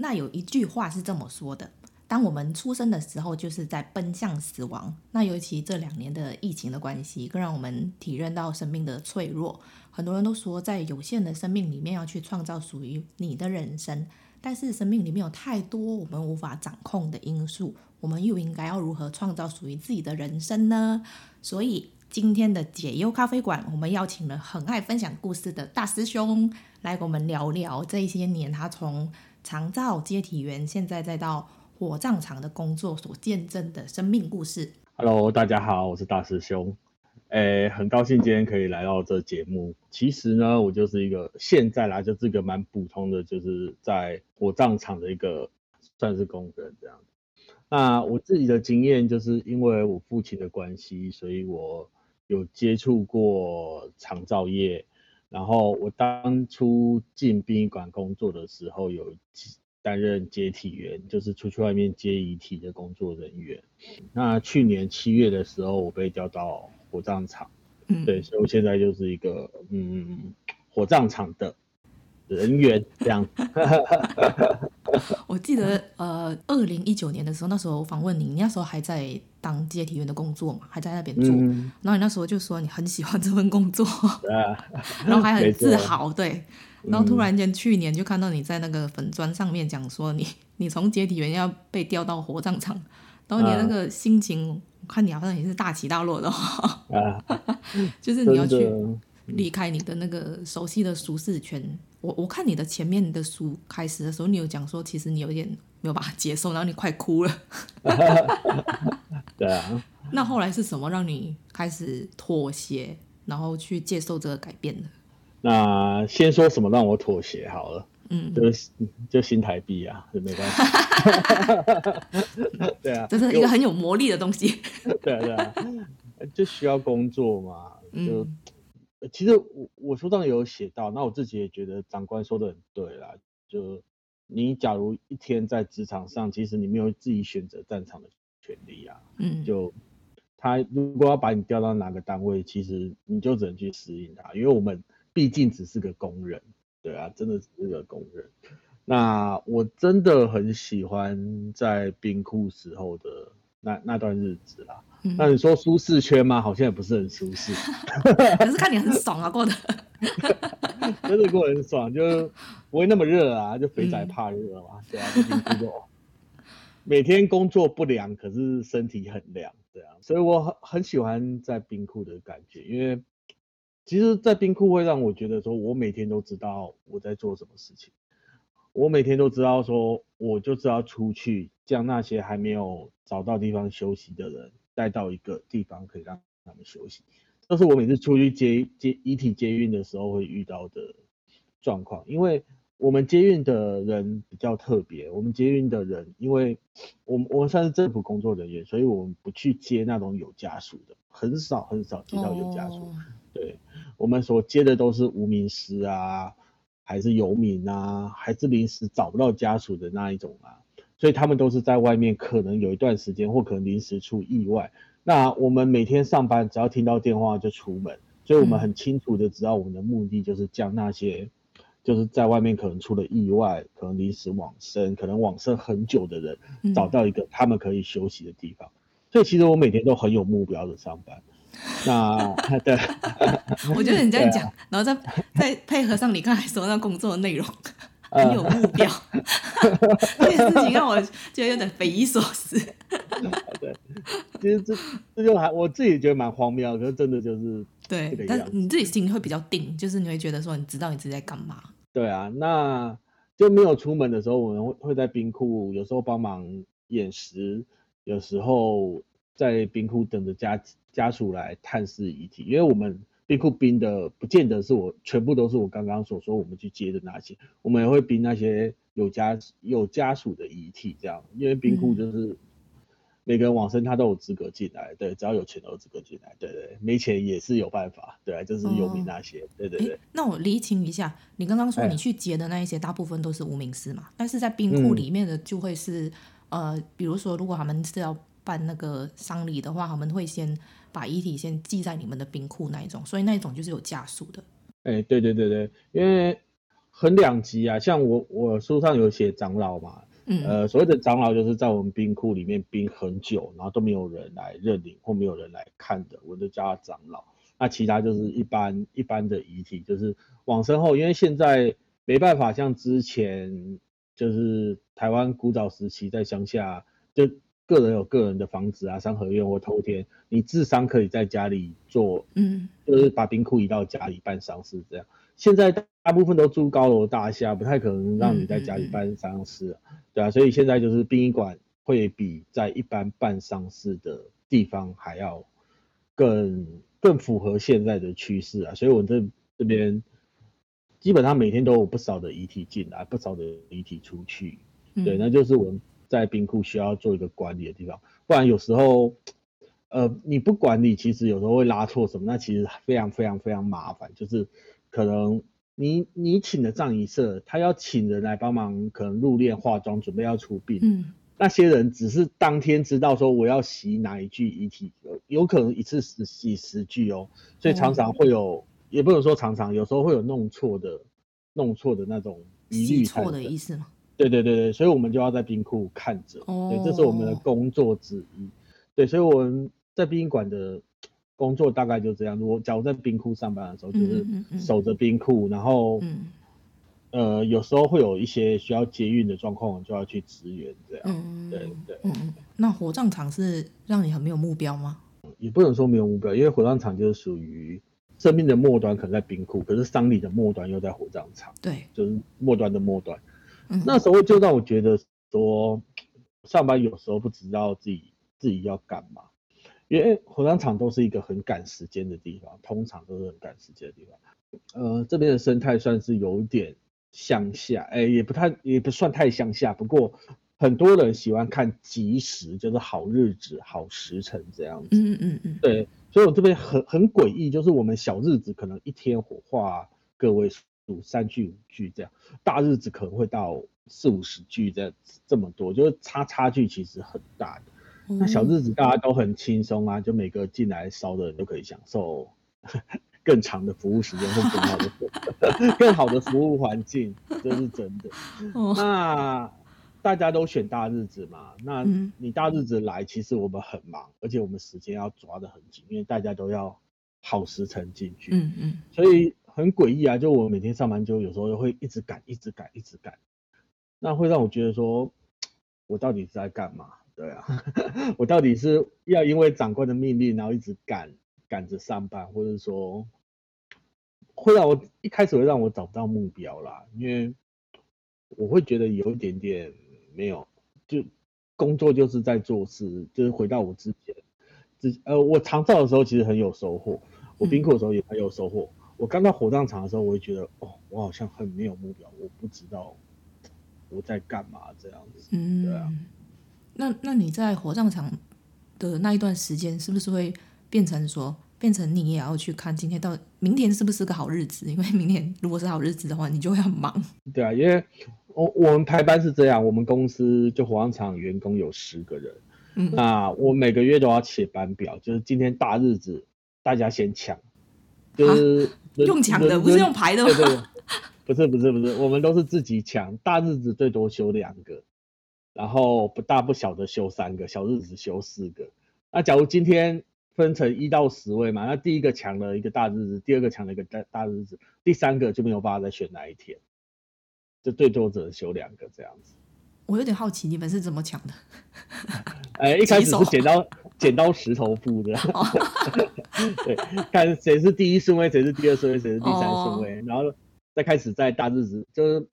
那有一句话是这么说的。当我们出生的时候，就是在奔向死亡。那尤其这两年的疫情的关系，更让我们体认到生命的脆弱。很多人都说，在有限的生命里面要去创造属于你的人生，但是生命里面有太多我们无法掌控的因素，我们又应该要如何创造属于自己的人生呢？所以今天的解忧咖啡馆，我们邀请了很爱分享故事的大师兄来跟我们聊聊这些年他从长照接体员，现在再到火葬场的工作所见证的生命故事。Hello，大家好，我是大师兄。诶，很高兴今天可以来到这节目。其实呢，我就是一个现在啦，就是一个蛮普通的，就是在火葬场的一个算是工人这样。那我自己的经验，就是因为我父亲的关系，所以我有接触过长照业。然后我当初进殡仪馆工作的时候，有担任接体员，就是出去外面接遗体的工作人员。那去年七月的时候，我被调到火葬场，嗯，对，所以我现在就是一个嗯火葬场的人员这样。我记得呃，二零一九年的时候，那时候我访问你，你那时候还在当接体员的工作嘛，还在那边做。嗯、然后你那时候就说你很喜欢这份工作，啊、然后还很自豪，对。然后突然间，去年就看到你在那个粉砖上面讲说你，你从接体员要被调到火葬场，然后你那个心情，我看你好像也是大起大落的，啊、就是你要去离开你的那个熟悉的舒适圈。我我看你的前面的书开始的时候，你有讲说，其实你有一点没有办法接受，然后你快哭了。对啊。那后来是什么让你开始妥协，然后去接受这个改变的？那先说什么让我妥协好了，嗯，就是就新台币啊，就没关系。对啊，这是一个很有魔力的东西。对啊，对啊，就需要工作嘛。就、嗯、其实我我书上有写到，那我自己也觉得长官说的很对啦。就你假如一天在职场上，其实你没有自己选择战场的权利啊。嗯，就他如果要把你调到哪个单位，其实你就只能去适应他，因为我们。毕竟只是个工人，对啊，真的只是个工人。那我真的很喜欢在冰库时候的那那段日子啦。嗯、那你说舒适圈吗？好像也不是很舒适。可是看你很爽啊，过得。真的过得很爽，就不会那么热啊，就肥仔怕热嘛，嗯、对啊，冰库就每天工作不凉，可是身体很凉，对啊，所以我很很喜欢在冰库的感觉，因为。其实，在冰库会让我觉得说，我每天都知道我在做什么事情，我每天都知道说，我就知道出去将那些还没有找到地方休息的人带到一个地方可以让他们休息，这是我每次出去接接遗体接运的时候会遇到的状况，因为我们接运的人比较特别，我们接运的人，因为我们我们算是政府工作人员，所以我们不去接那种有家属的，很少很少接到有家属。Oh. 对，我们所接的都是无名尸啊，还是游民啊，还是临时找不到家属的那一种啊，所以他们都是在外面，可能有一段时间，或可能临时出意外。那我们每天上班，只要听到电话就出门，所以我们很清楚的知道我们的目的就是将那些就是在外面可能出了意外，可能临时往生，可能往生很久的人，找到一个他们可以休息的地方。所以其实我每天都很有目标的上班。那 对，我觉得你这样讲，啊、然后再再配合上你刚才说那工作的内容，很有目标，这件事情让我觉得有点匪夷所思。对，其实这这就还我自己觉得蛮荒谬，可是真的就是对，但你自己心里会比较定，就是你会觉得说你知道你自己在干嘛。对啊，那就没有出门的时候，我们会会在冰库，有时候帮忙掩食，有时候。在冰库等着家家属来探视遗体，因为我们冰库冰的不见得是我全部都是我刚刚所说我们去接的那些，我们也会冰那些有家有家属的遗体这样，因为冰库就是每个人往生他都有资格进来，对，只要有钱都有资格进来，对对，没钱也是有办法，对，就是游民那些，哦、对对对。那我厘清一下，你刚刚说你去结的那一些大部分都是无名尸嘛？但是在冰库里面的就会是、嗯、呃，比如说如果他们是要办那个丧礼的话，他们会先把遗体先寄在你们的冰库那一种，所以那一种就是有家属的。哎，对对对对，因为。很两极啊，像我我书上有写长老嘛，嗯，呃，所谓的长老就是在我们冰库里面冰很久，然后都没有人来认领或没有人来看的，我就叫他长老。那其他就是一般一般的遗体，就是往生后，因为现在没办法像之前，就是台湾古早时期在乡下，就个人有个人的房子啊，三合院或偷天，你智商可以在家里做，嗯，就是把冰库移到家里办丧事这样。现在大部分都住高楼大厦，不太可能让你在家里办丧事，嗯嗯嗯，对啊，所以现在就是殡仪馆会比在一般办丧事的地方还要更更符合现在的趋势啊，所以我这这边基本上每天都有不少的遗体进来，不少的遗体出去，对，那就是我们在冰库需要做一个管理的地方，不然有时候呃你不管理，其实有时候会拉错什么，那其实非常非常非常麻烦，就是。可能你你请的葬仪社，他要请人来帮忙，可能入殓、化妆、准备要出殡。嗯，那些人只是当天知道说我要洗哪一具遗体，有可能一次洗洗十具哦，所以常常会有，哦、也不能说常常，有时候会有弄错的，弄错的那种疑虑。错的意思吗？对对对对，所以我们就要在冰库看着，哦，对，这是我们的工作之一。对，所以我们在殡仪馆的。工作大概就这样。如果假如在冰库上班的时候，就是守着冰库，嗯嗯嗯，然后，嗯、呃，有时候会有一些需要接运的状况，就要去支援这样。嗯、对对。嗯，那火葬场是让你很没有目标吗？也不能说没有目标，因为火葬场就是属于生命的末端，可能在冰库，可是丧礼的末端又在火葬场。对，就是末端的末端。嗯、那时候就让我觉得说，上班有时候不知道自己自己要干嘛。因为火葬场都是一个很赶时间的地方，通常都是很赶时间的地方。呃，这边的生态算是有点乡下，哎，也不太，也不算太乡下。不过很多人喜欢看吉时，就是好日子、好时辰这样子。嗯嗯嗯。对，所以我这边很很诡异，就是我们小日子可能一天火化个位数三句五句这样，大日子可能会到四五十句这样这么多，就是差差距其实很大的。那小日子大家都很轻松啊，就每个进来烧的人都可以享受 更长的服务时间或更好的 更好的服务环境，这是真的。那大家都选大日子嘛？那你大日子来，其实我们很忙，而且我们时间要抓得很紧，因为大家都要好时辰进去。嗯嗯。所以很诡异啊，就我每天上班就有时候会一直赶，一直赶，一直赶，那会让我觉得说，我到底是在干嘛？对啊，我到底是要因为长官的命令，然后一直赶赶着上班，或者说会让我一开始会让我找不到目标啦，因为我会觉得有一点点没有，就工作就是在做事，就是回到我之前，之呃我长照的时候其实很有收获，我冰库的时候也很有收获，嗯、我刚到火葬场的时候，我会觉得哦，我好像很没有目标，我不知道我在干嘛这样子，嗯，对啊。那那你在火葬场的那一段时间，是不是会变成说，变成你也要去看今天到明天是不是个好日子？因为明天如果是好日子的话，你就会很忙。对啊，因为我我们排班是这样，我们公司就火葬场员工有十个人，嗯，那我每个月都要写班表，就是今天大日子，大家先抢，就是、啊、用抢的，不是用排的吗？对对对，不是不是不是，我们都是自己抢，大日子最多休两个。然后不大不小的休三个，小日子休四个。那假如今天分成一到十位嘛，那第一个抢了一个大日子，第二个抢了一个大大日子，第三个就没有办法再选哪一天，就最多只能休两个这样子。我有点好奇，你们是怎么抢的？哎，一开始是剪刀剪刀石头布的，对，看谁是第一顺位，谁是第二顺位，谁是第三顺位，哦、然后再开始在大日子就是。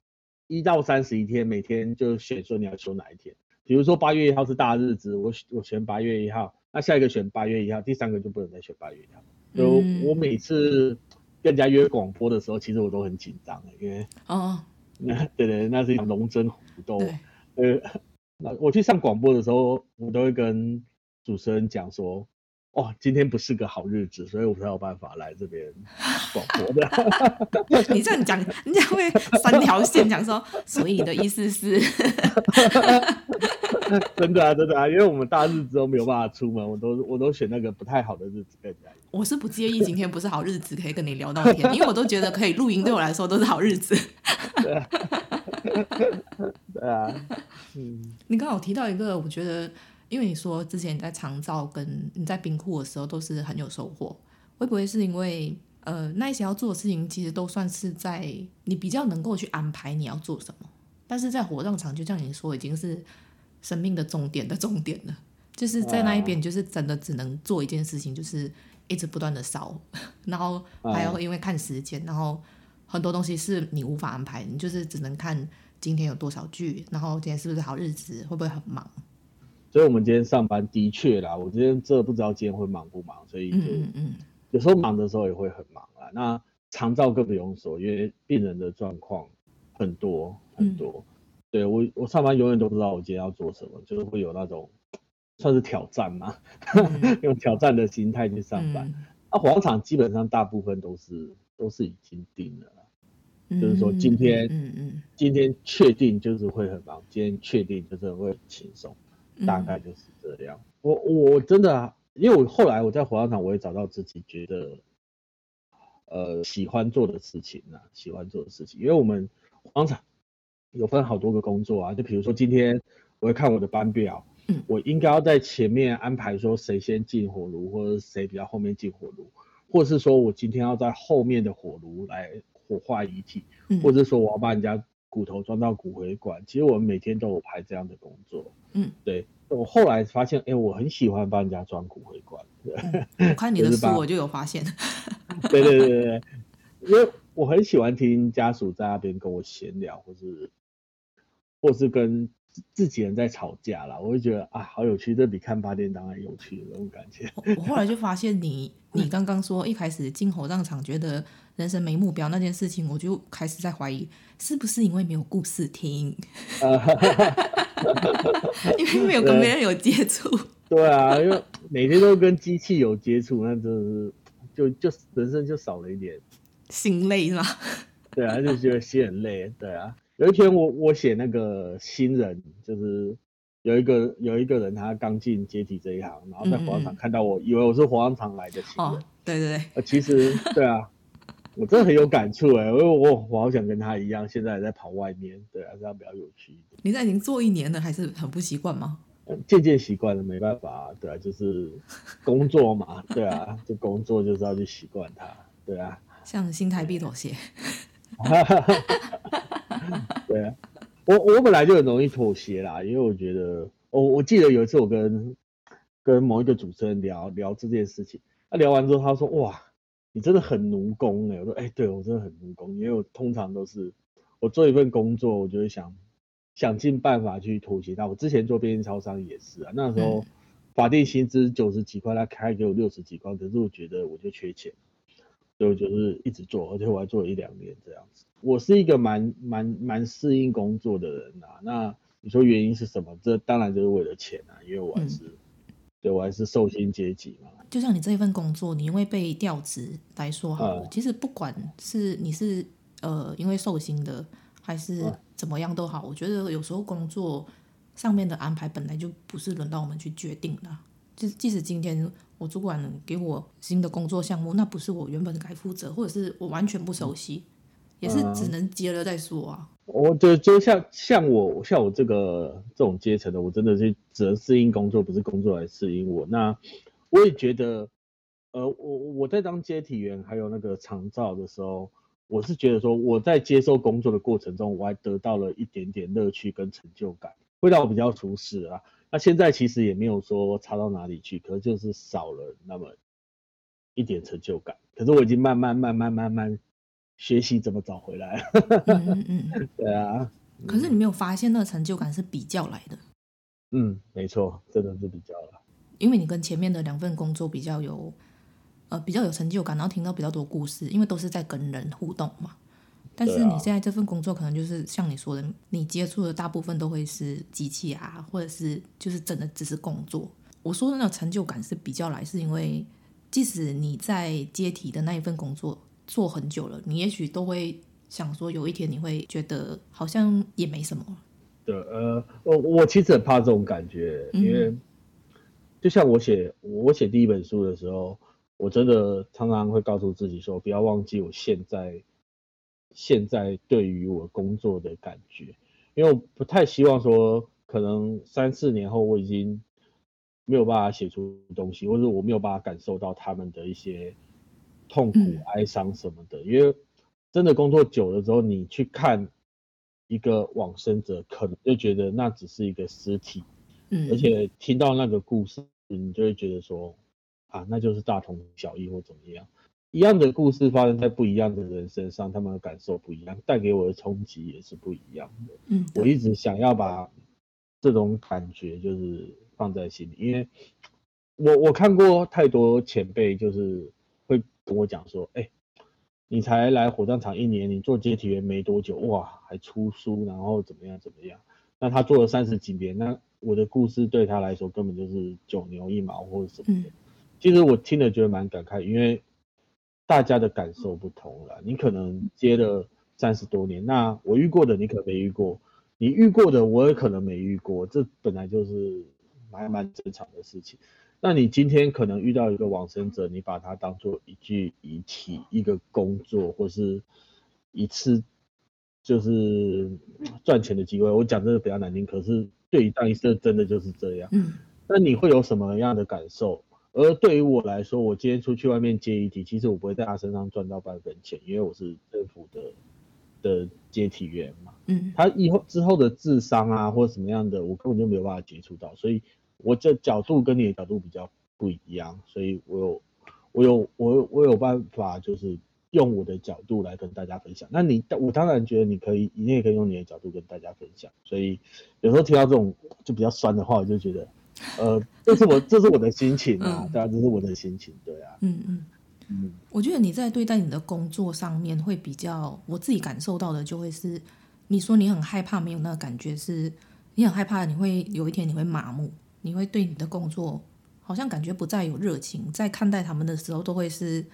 一到三十一天，每天就选说你要休哪一天。比如说八月一号是大日子，我我选八月一号，那下一个选八月一号，第三个就不能再选八月一号。就、嗯、我每次跟人家约广播的时候，其实我都很紧张，因为哦，那 对对，那是一场龙争虎斗。我去上广播的时候，我都会跟主持人讲说。哦，今天不是个好日子，所以我才有办法来这边广播的。你这样讲，你这样会三条线讲说，所以你的意思是？真的啊，真的啊，因为我们大日子都没有办法出门，我都我都选那个不太好的日子跟人家。我是不介意今天不是好日子，可以跟你聊到天，因为我都觉得可以录音，对我来说都是好日子。对啊，对啊，嗯。你刚好提到一个，我觉得。因为你说之前你在长照跟你在冰库的时候都是很有收获，会不会是因为呃那一些要做的事情其实都算是在你比较能够去安排你要做什么，但是在火葬场就像你说已经是生命的终点的终点了，就是在那一边就是真的只能做一件事情，就是一直不断的烧，然后还要因为看时间，然后很多东西是你无法安排，你就是只能看今天有多少剧，然后今天是不是好日子，会不会很忙？所以，我们今天上班的确啦，我今天这不知道今天会忙不忙，所以就有时候忙的时候也会很忙啊。那长照更不用说，因为病人的状况很多很多。对，我，我上班永远都不知道我今天要做什么，就是会有那种算是挑战嘛，用挑战的心态去上班。那火葬场基本上大部分都是都是已经定了，就是说今天嗯嗯今天确定就是会很忙，今天确定就是会很轻松。大概就是这样。嗯、我我真的啊，因为我后来我在火葬场，我也找到自己觉得，呃，喜欢做的事情啊，喜欢做的事情。因为我们火葬场有分好多个工作啊，就比如说今天我会看我的班表，嗯，我应该要在前面安排说谁先进火炉，或者谁比较后面进火炉，或者是说我今天要在后面的火炉来火化遗体，嗯，或者是说我要把人家。骨头装到骨灰罐，其实我们每天都有排这样的工作。嗯，对。我后来发现，哎、欸，我很喜欢帮人家装骨灰罐。嗯、我看你的书，我就有发现。对对对对，因为我很喜欢听家属在那边跟我闲聊，或是或是跟自己人在吵架啦，我就觉得啊，好有趣，这比看八点档还有趣的那种感觉。我后来就发现你，你你刚刚说一开始进火葬场觉得人生没目标那件事情，我就开始在怀疑。是不是因为没有故事听？因为没有跟别人有接触。对啊，因为每天都跟机器有接触，那就是就就人生就少了一点心累是吗？对啊，就觉得心很累。对啊，有一天我我写那个新人，就是有一个有一个人他刚进阶体这一行，然后在火葬场看到我，嗯嗯以为我是火葬场来的新人。哦，对对对。其实对啊。我真的很有感触哎，因为我我好想跟他一样，现在还在跑外面，对啊，这样比较有趣一点。你在已经做一年了，还是很不习惯吗？渐渐习惯了，没办法，对啊，就是工作嘛，对啊，就工作就是要去习惯它，对啊。像新台币妥协。对啊，我我本来就很容易妥协啦，因为我觉得，我我记得有一次我跟跟某一个主持人聊聊这件事情，他聊完之后他说哇。你真的很奴工哎、欸！我说哎、欸，对我真的很奴工，因为我通常都是我做一份工作，我就会想想尽办法去妥协那。我之前做便利超商也是啊，那时候法定薪资九十几块，他开给我六十几块，可是我觉得我就缺钱，所以我就是一直做，而且我还做了一两年这样子。我是一个蛮蛮蛮适应工作的人啊。那你说原因是什么？这当然就是为了钱啊，因为我还是。嗯对，我还是受薪阶级嘛。就像你这一份工作，你因为被调职来说好了，嗯、其实不管是你是呃因为受薪的，还是怎么样都好，嗯、我觉得有时候工作上面的安排本来就不是轮到我们去决定的。就即使今天我主管给我新的工作项目，那不是我原本该负责，或者是我完全不熟悉，嗯、也是只能接了再说啊。我就就像像我像我这个这种阶层的，我真的是只能适应工作，不是工作来适应我。那我也觉得，呃，我我在当接体员还有那个长照的时候，我是觉得说我在接受工作的过程中，我还得到了一点点乐趣跟成就感，会让我比较舒适啊。那现在其实也没有说差到哪里去，可是就是少了那么一点成就感。可是我已经慢慢慢慢慢慢。学习怎么找回来？嗯嗯，对啊。可是你没有发现那个成就感是比较来的？嗯，没错，真的是比较了。因为你跟前面的两份工作比较有，呃，比较有成就感，然后听到比较多故事，因为都是在跟人互动嘛。但是你现在这份工作可能就是像你说的，你接触的大部分都会是机器啊，或者是就是真的只是工作。我说的那种成就感是比较来，是因为即使你在接题的那一份工作做很久了，你也许都会想说，有一天你会觉得好像也没什么。对，呃，我我其实很怕这种感觉，因为就像我写我写第一本书的时候，我真的常常会告诉自己说，不要忘记我现在。现在对于我工作的感觉，因为我不太希望说，可能三四年后我已经没有办法写出东西，或者我没有办法感受到他们的一些痛苦、哀伤什么的。因为真的工作久了之后，你去看一个往生者，可能就觉得那只是一个尸体，嗯，而且听到那个故事，你就会觉得说，啊，那就是大同小异或怎么样。一样的故事发生在不一样的人身上，他们的感受不一样，带给我的冲击也是不一样的。嗯，我一直想要把这种感觉就是放在心里，因为我我看过太多前辈，就是会跟我讲说，哎、欸，你才来火葬场一年，你做接体员没多久，哇，还出书，然后怎么样怎么样？那他做了三十几年，那我的故事对他来说根本就是九牛一毛或者什么的。其实我听了觉得蛮感慨，因为。大家的感受不同了，你可能接了三十多年，那我遇过的你可能没遇过，你遇过的我也可能没遇过，这本来就是蛮蛮正常的事情。那你今天可能遇到一个往生者，你把它当做一具遗体、一个工作，或是一次就是赚钱的机会。我讲这个比较难听，可是对于当医生真的就是这样。嗯，那你会有什么样的感受？而对于我来说，我今天出去外面接遗体，其实我不会在他身上赚到半分钱，因为我是政府的的接体员嘛。嗯，他以后之后的智商啊，或者什么样的，我根本就没有办法接触到，所以我这角度跟你的角度比较不一样，所以我有我有我有我有办法，就是用我的角度来跟大家分享。那你我当然觉得你可以，你也可以用你的角度跟大家分享。所以有时候听到这种就比较酸的话，我就觉得。呃，这是我这是我的心情啊，对啊，这是我的心情，对啊，嗯嗯嗯，我觉得你在对待你的工作上面会比较，我自己感受到的就会是，你说你很害怕没有那个感觉是，是你很害怕你会有一天你会麻木，你会对你的工作好像感觉不再有热情，在看待他们的时候都会是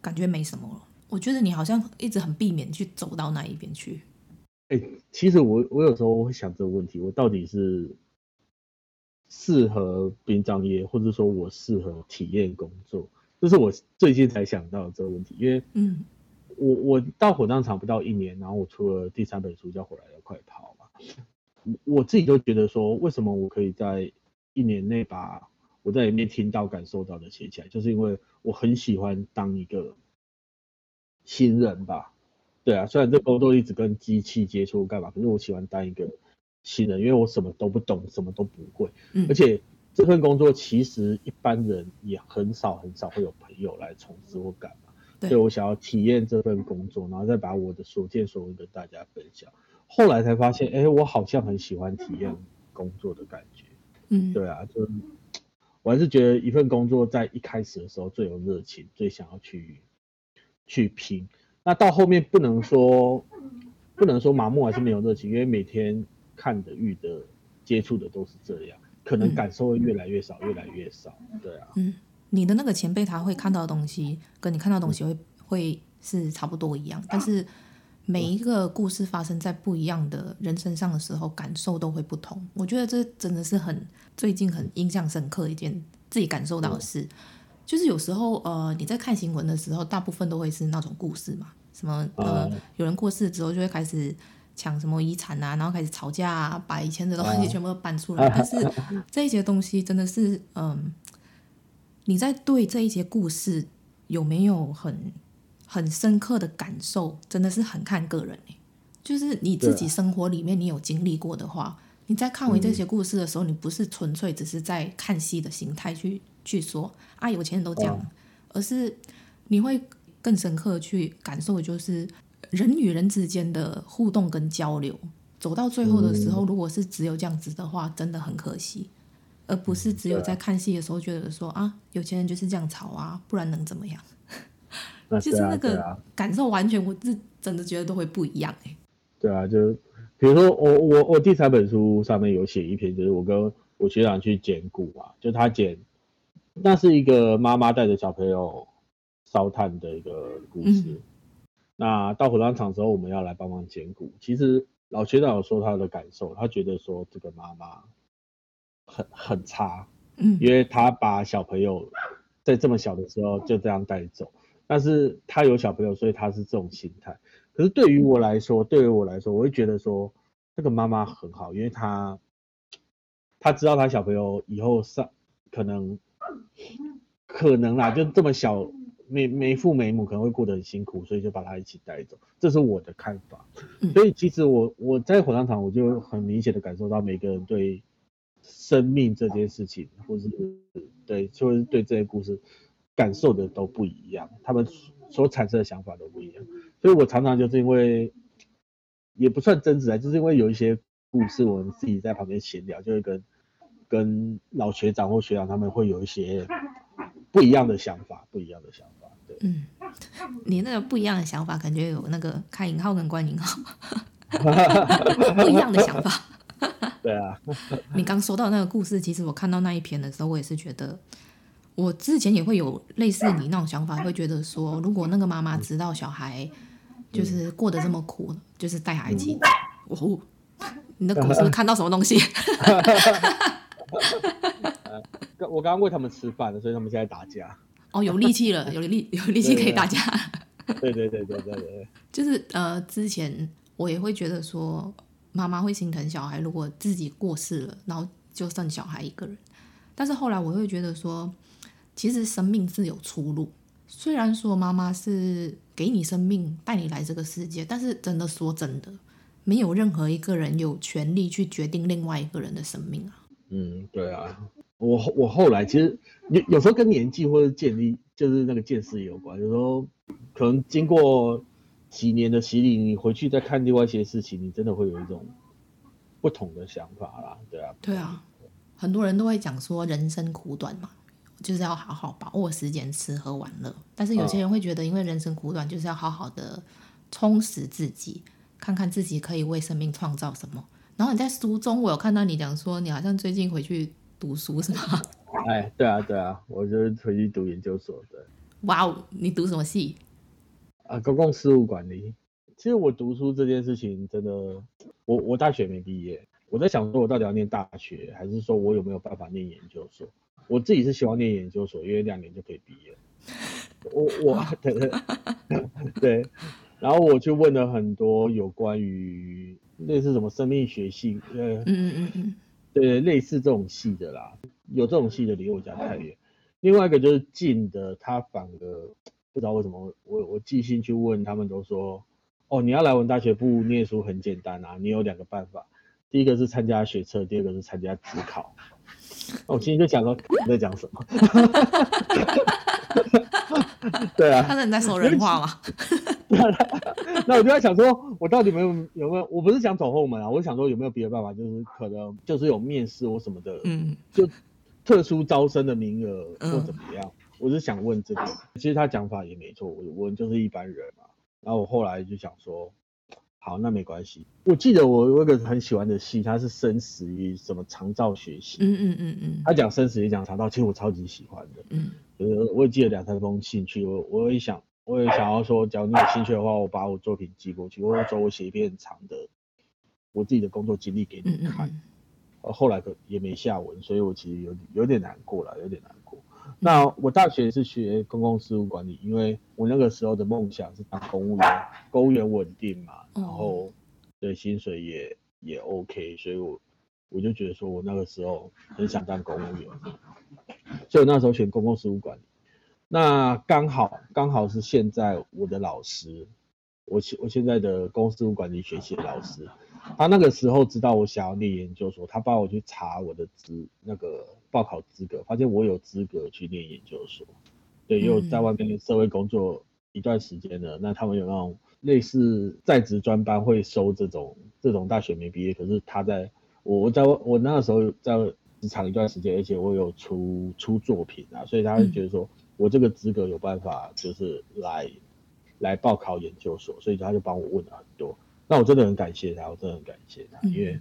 感觉没什么了。我觉得你好像一直很避免去走到那一边去。哎，其实我我有时候会想这个问题，我到底是。适合殡葬业，或者说我适合体验工作，这是我最近才想到的这个问题。因为，嗯，我我到火葬场不到一年，然后我出了第三本书叫《火来的快跑》嘛，我自己都觉得说，为什么我可以在一年内把我在里面听到、感受到的写起来，就是因为我很喜欢当一个新人吧。对啊，虽然这工作一直跟机器接触干嘛，可是我喜欢当一个。新人，因为我什么都不懂，什么都不会，嗯，而且这份工作其实一般人也很少很少会有朋友来从事或干嘛，所以我想要体验这份工作，然后再把我的所见所闻跟大家分享。后来才发现，哎，我好像很喜欢体验工作的感觉，嗯，对啊，就我还是觉得一份工作在一开始的时候最有热情，最想要去去拼。那到后面不能说不能说麻木还是没有热情，因为每天。看的、遇的、接触的都是这样，可能感受会越来越少，嗯、越来越少。对啊，嗯，你的那个前辈他会看到的东西，跟你看到的东西会、嗯、会是差不多一样，但是每一个故事发生在不一样的人身上的时候，感受都会不同。我觉得这真的是很最近很印象深刻的一件自己感受到的事，嗯、就是有时候呃你在看新闻的时候，大部分都会是那种故事嘛，什么呃、嗯、有人过世之后就会开始。抢什么遗产啊，然后开始吵架啊，把以前的东西全部都搬出来。但是这一些东西真的是，嗯，你在对这一些故事有没有很很深刻的感受，真的是很看个人。就是你自己生活里面你有经历过的话，你在看完这些故事的时候，你不是纯粹只是在看戏的心态去去说啊，有钱人都这样，而是你会更深刻去感受，就是。人与人之间的互动跟交流，走到最后的时候，如果是只有这样子的话，真的很可惜，而不是只有在看戏的时候觉得说啊，有钱人就是这样吵啊，不然能怎么样？就是那个感受完全，我是真的觉得都会不一样哎。对啊，就比如说我我我第三本书上面有写一篇，就是我跟我学长去捡骨啊，就他捡，那是一个妈妈带着小朋友烧炭的一个故事。嗯、那到火葬场之后，我们要来帮忙捡骨。其实老学长有说他的感受，他觉得说这个妈妈很很差，嗯，因为他把小朋友在这么小的时候就这样带走，但是他有小朋友，所以他是这种心态。可是对于我来说，对于我来说，我会觉得说这个妈妈很好，因为她。她知道她小朋友以后上可能可能啦，就这么小没没父没母，可能会过得很辛苦，所以就把他一起带走。这是我的看法。所以其实我我在火葬场，我就很明显的感受到每个人对生命这件事情，或是对就是对这些故事感受的都不一样，他们所产生的想法都不一样。所以我常常就是因为也不算争执啊，就是因为有一些故事，我们自己在旁边闲聊，就会跟。跟老学长或学长他们会有一些不一样的想法，不一样的想法。对，嗯，你那个不一样的想法，感觉有那个开引号跟关引号，不一样的想法。对啊，你刚说到那个故事，其实我看到那一篇的时候，我也是觉得，我之前也会有类似你那种想法，会觉得说，如果那个妈妈知道小孩就是过得这么苦，嗯、就是带孩子，哦，你的故事看到什么东西？我刚刚喂他们吃饭了，所以他们现在打架。哦，有力气了，有力有力气可以打架。对对对对对对。就是呃，之前我也会觉得说，妈妈会心疼小孩，如果自己过世了，然后就剩小孩一个人。但是后来我会觉得说，其实生命是有出路。虽然说妈妈是给你生命，带你来这个世界，但是真的说真的，没有任何一个人有权利去决定另外一个人的生命啊。嗯，对啊，我我后来其实有有时候跟年纪或者建立就是那个见识有关，有时候可能经过几年的洗礼，你回去再看另外一些事情，你真的会有一种不同的想法啦，对啊。对啊，很多人都会讲说人生苦短嘛，就是要好好把握时间，吃喝玩乐。但是有些人会觉得，因为人生苦短，就是要好好的充实自己，看看自己可以为生命创造什么。然后你在书中，我有看到你讲说，你好像最近回去读书是吗？哎，对啊，对啊，我就是回去读研究所。的，哇哦，你读什么系？啊，公共事务管理。其实我读书这件事情，真的，我我大学没毕业，我在想说，我到底要念大学，还是说我有没有办法念研究所？我自己是希望念研究所，因为两年就可以毕业。我我 对对对，然后我就问了很多有关于。类似什么生命学系，呃，嗯嗯对，类似这种系的啦，有这种系的离我家太远。另外一个就是近的，他反而不知道为什么，我我寄信去问他们，都说，哦，你要来文大学部念书很简单啊，你有两个办法，第一个是参加学测，第二个是参加指考。我心里就想说你在讲什么？对啊，他是在说人话吗？那我就在想说，我到底有没有有没有？我不是想走后门啊，我是想说有没有别的办法，就是可能就是有面试或什么的，嗯，就特殊招生的名额或怎么样。嗯、我是想问这个，其实他讲法也没错，我我就是一般人嘛。然后我后来就想说，好，那没关系。我记得我有一个很喜欢的戏，它是生死与什么长照学习，嗯嗯嗯嗯，他讲生死也讲长照，其实我超级喜欢的，嗯，就是我也寄了两三封信去，我我也想。我也想要说，假如你有兴趣的话，我把我作品寄过去，或者说我写一篇长的我自己的工作经历给你看。嗯嗯、后来可也没下文，所以我其实有有点难过了，有点难过。嗯、那我大学是学公共事务管理，因为我那个时候的梦想是当公务员，公务员稳定嘛，然后对薪水也也 OK，所以我我就觉得说我那个时候很想当公务员，所以我那时候选公共事务管理。那刚好刚好是现在我的老师，我现我现在的公司管理学系的老师，他那个时候知道我想要念研究所，他帮我去查我的资那个报考资格，发现我有资格去念研究所，对，因为我在外面社会工作一段时间了，那他们有那种类似在职专班会收这种这种大学没毕业，可是他在我我在我那个时候在职场一段时间，而且我有出出作品啊，所以他会觉得说。我这个资格有办法就是来来报考研究所，所以他就帮我问了很多。那我真的很感谢他，我真的很感谢他，因为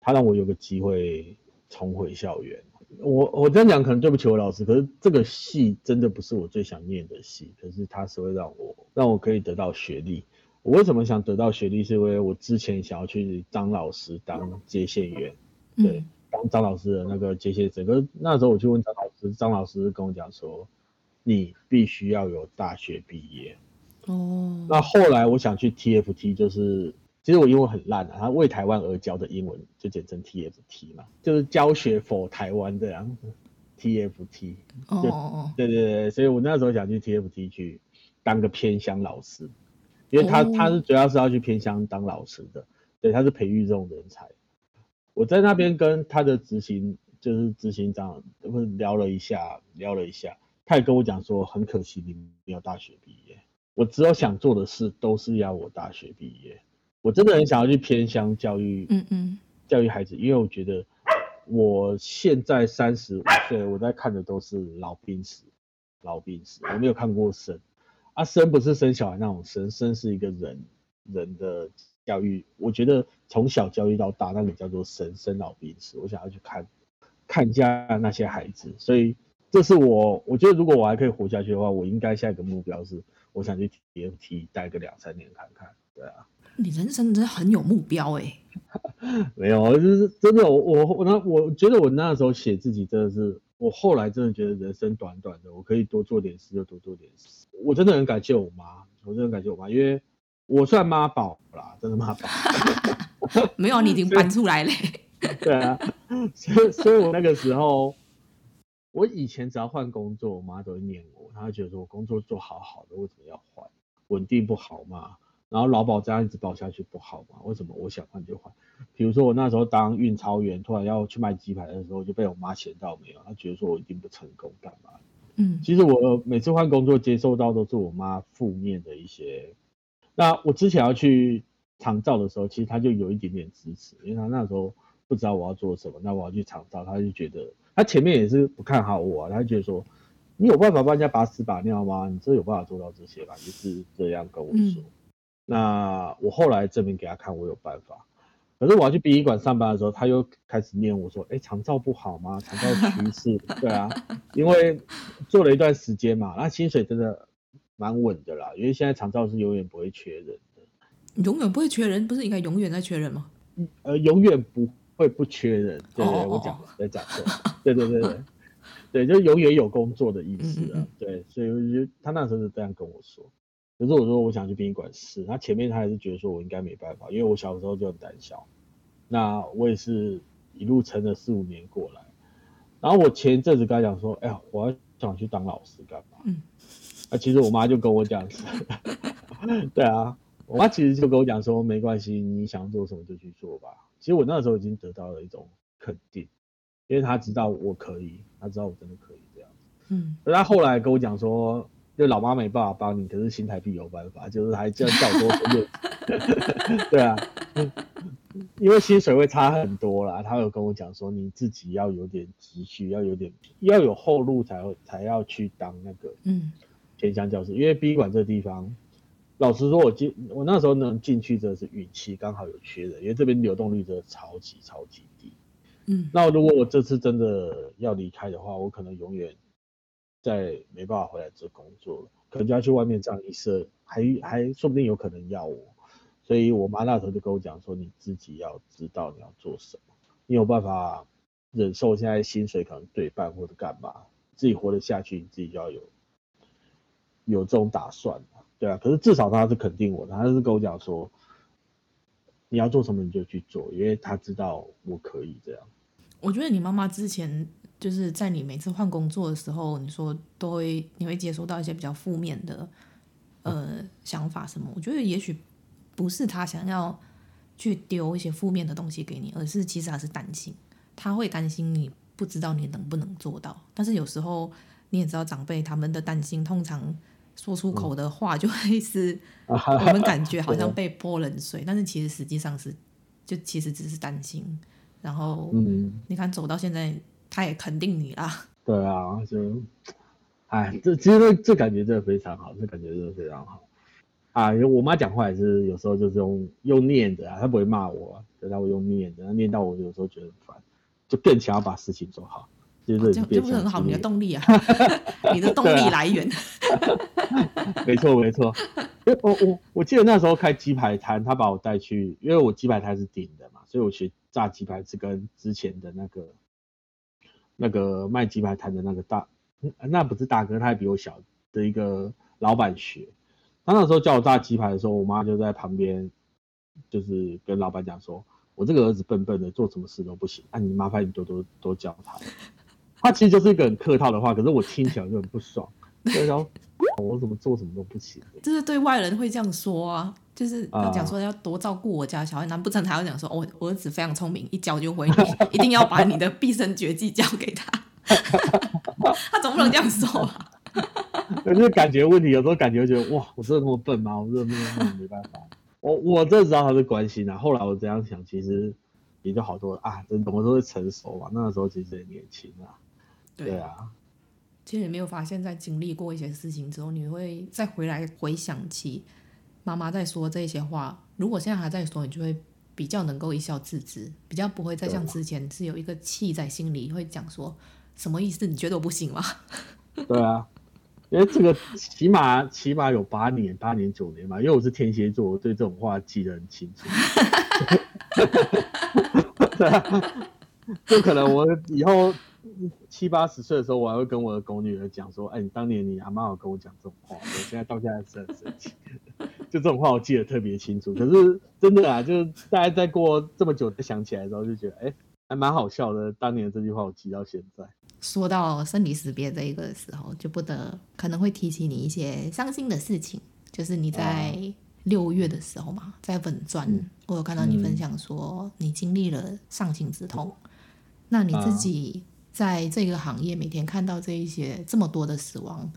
他让我有个机会重回校园。我我这样讲可能对不起我老师，可是这个戏真的不是我最想念的戏，可是他是会让我让我可以得到学历。我为什么想得到学历？是因为我之前想要去张老师当接线员，对，当张老师的那个接线生。可是那时候我去问张老师，张老师跟我讲说，你必须要有大学毕业。哦。那后来我想去 TFT，就是其实我英文很烂啊，他为台湾而教的英文就简称 TFT 嘛，就是教学 for 台湾这样。TFT。哦。对对对，所以我那时候想去 TFT 去当个偏乡老师。因为他他是主要是要去偏乡当老师的，对，他是培育这种人才。我在那边跟他的执行就是执行长聊了一下，聊了一下，他也跟我讲说，很可惜你没有大学毕业。我只有想做的事都是要我大学毕业。我真的很想要去偏乡教育，嗯嗯，教育孩子，因为我觉得我现在三十五岁，我在看的都是老兵死，老兵死，我没有看过生。啊，生不是生小孩那种生，生是一个人人的教育。我觉得从小教育到大，那个叫做生，生老病死。我想要去看看一下那些孩子，所以这是我，我觉得如果我还可以活下去的话，我应该下一个目标是，我想去 TFT 待个两三年看看。对啊，你人生真的很有目标哎、欸。没有，就是真的，我我我那我觉得我那时候写自己真的是。我后来真的觉得人生短短的，我可以多做点事就多做点事。我真的很感谢我妈，我真的很感谢我妈，因为我算妈宝啦，真的妈宝。没有，你已经搬出来了。对啊，所以所以我那个时候，我以前只要换工作，我妈都会念我，她会觉得说我工作做好好的，为什么要换？稳定不好嘛？然后劳保这样一直保下去不好嘛？为什么我想换就换？比如说我那时候当运钞员，突然要去卖鸡排的时候，就被我妈嫌到没有，她觉得说我一定不成功，干嘛？嗯，其实我每次换工作接受到都是我妈负面的一些。那我之前要去长照的时候，其实她就有一点点支持，因为她那时候不知道我要做什么，那我要去长照，她就觉得她前面也是不看好我，他就觉得说你有办法帮人家把屎把尿吗？你这有办法做到这些吧？就是这样跟我说。嗯那我后来证明给他看，我有办法。可是我要去殡仪馆上班的时候，他又开始念我说：“哎、欸，长照不好吗？长照趋势，对啊，因为做了一段时间嘛，那薪水真的蛮稳的啦。因为现在长照是永远不会缺人的，永远不会缺人，不是应该永远在缺人吗？呃，永远不会不缺人。对，对，对，我讲在讲错。对对对对，对，就永远有工作的意思啊。对，所以我觉得他那时候是这样跟我说。可是我说我想去殡仪馆试，他前面他还是觉得说我应该没办法，因为我小时候就很胆小。那我也是一路撑了四五年过来，然后我前一阵子跟他讲说，哎呀，我要想去当老师干嘛？嗯，啊，其实我妈就跟我讲说，对啊，我妈其实就跟我讲说，没关系，你想做什么就去做吧。其实我那时候已经得到了一种肯定，因为他知道我可以，他知道我真的可以这样。嗯，而他后来跟我讲说。就老妈没办法帮你，可是新台币有办法，就是还叫叫多点。对啊，因为薪水会差很多啦。他有跟我讲说，你自己要有点积蓄，要有点要有后路才会才要去当那个嗯偏乡教师。因为殡仪馆这个地方，老实说，我进我那时候能进去真的是运气，刚好有缺人，因为这边流动率真的超级超级低。嗯，那如果我这次真的要离开的话，我可能永远。再没办法回来这工作了，可能就要去外面当医生，还还说不定有可能要我，所以我妈那时候就跟我讲说，你自己要知道你要做什么，你有办法忍受现在薪水可能对半或者干嘛，自己活得下去，你自己就要有有这种打算，对啊，可是至少他是肯定我的，他是跟我讲说，你要做什么你就去做，因为他知道我可以这样。我觉得你妈妈之前。就是在你每次换工作的时候，你说都会你会接收到一些比较负面的呃想法什么？我觉得也许不是他想要去丢一些负面的东西给你，而是其实他是担心，他会担心你不知道你能不能做到。但是有时候你也知道长辈他们的担心，通常说出口的话就会是我们感觉好像被泼冷水，但是其实实际上是就其实只是担心。然后嗯你看走到现在。他也肯定你啦，对啊，就哎，这其实这这感觉真的非常好，这感觉真的非常好。啊，我妈讲话也是有时候就是用用念的啊，她不会骂我，啊，但她会用念的，她念到我有时候觉得很烦，就更想要把事情做好。就就不是很好，你的动力啊，你的动力来源。没 错没错，我我我记得那时候开鸡排摊，他把我带去，因为我鸡排摊是顶的嘛，所以我学炸鸡排是跟之前的那个那个卖鸡排摊的那个大，那不是大哥，他还比我小的一个老板学。他那时候叫我炸鸡排的时候，我妈就在旁边，就是跟老板讲说：“我这个儿子笨笨的，做什么事都不行，那、啊、你麻烦你多多多教他。”他其实就是一个很客套的话，可是我听起来就很不爽。然后我怎么做什么都不行，就是对外人会这样说啊，就是他讲说要多照顾我家小孩，难不成还要讲说，我 我儿子非常聪明，一教就会，一定要把你的毕生绝技教给他？他总不能这样说啊。可是感觉问题，有时候感觉觉得哇，我真的那么笨吗？我真的没办法。我我真的知道他是关心啊。后来我这样想，其实也就好多了啊。真的，我都会成熟嘛。那个时候其实也年轻啊。对啊。其实你没有发现，在经历过一些事情之后，你会再回来回想起妈妈在说这些话。如果现在还在说，你就会比较能够一笑置之，比较不会再像之前是有一个气在心里，会讲说什么意思？你觉得我不行吗？对啊。因为这个起码起码有八年八年九年嘛，因为我是天蝎座，我对这种话记得很清楚。对啊，就可能我以后七八十岁的时候，我还会跟我的狗女儿讲说：“哎，你当年你阿妈有跟我讲这种话，我现在到现在是很生气。”就这种话我记得特别清楚。可是真的啊，就是大家再过这么久再想起来的时候，就觉得哎，还蛮好笑的。当年的这句话我记到现在。说到生离死别这一个的时候，就不得可能会提起你一些伤心的事情。就是你在六月的时候嘛，在粉专，嗯、我有看到你分享说你经历了丧亲之痛。嗯、那你自己在这个行业每天看到这一些这么多的死亡，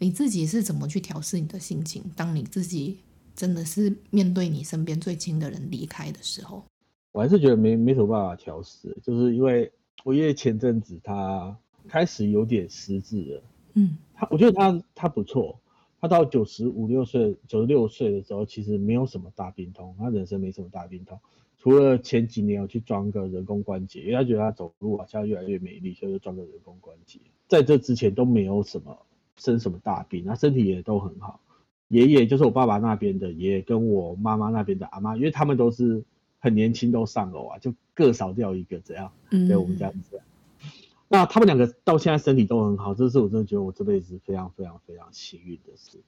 你自己是怎么去调试你的心情？当你自己真的是面对你身边最亲的人离开的时候，我还是觉得没没什么办法调试，就是因为。我爷爷前阵子他开始有点失智了，嗯，他我觉得他他不错，他到九十五六岁、九十六岁的时候，其实没有什么大病痛，他人生没什么大病痛，除了前几年我去装个人工关节，因为他觉得他走路好像越来越没力，所以就装个人工关节。在这之前都没有什么生什么大病，他身体也都很好。爷爷就是我爸爸那边的爷爷，跟我妈妈那边的阿妈，因为他们都是。很年轻都丧偶啊，就各少掉一个这样，对我们家是这样。嗯、那他们两个到现在身体都很好，这是我真的觉得我这辈子非常非常非常幸运的事。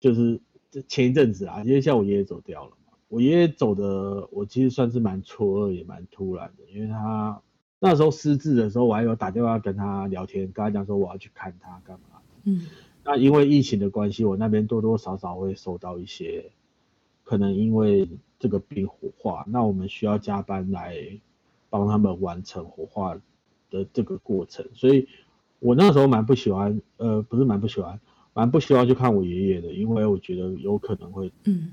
就是这前一阵子啊，因为像我爷爷走掉了嘛，我爷爷走的我其实算是蛮错愕也蛮突然的，因为他那时候失智的时候，我还有打电话跟他聊天，跟他讲说我要去看他干嘛。嗯，那因为疫情的关系，我那边多多少少会收到一些，可能因为。这个病火化，那我们需要加班来帮他们完成火化的这个过程，所以我那时候蛮不喜欢，呃，不是蛮不喜欢，蛮不希望去看我爷爷的，因为我觉得有可能会，嗯，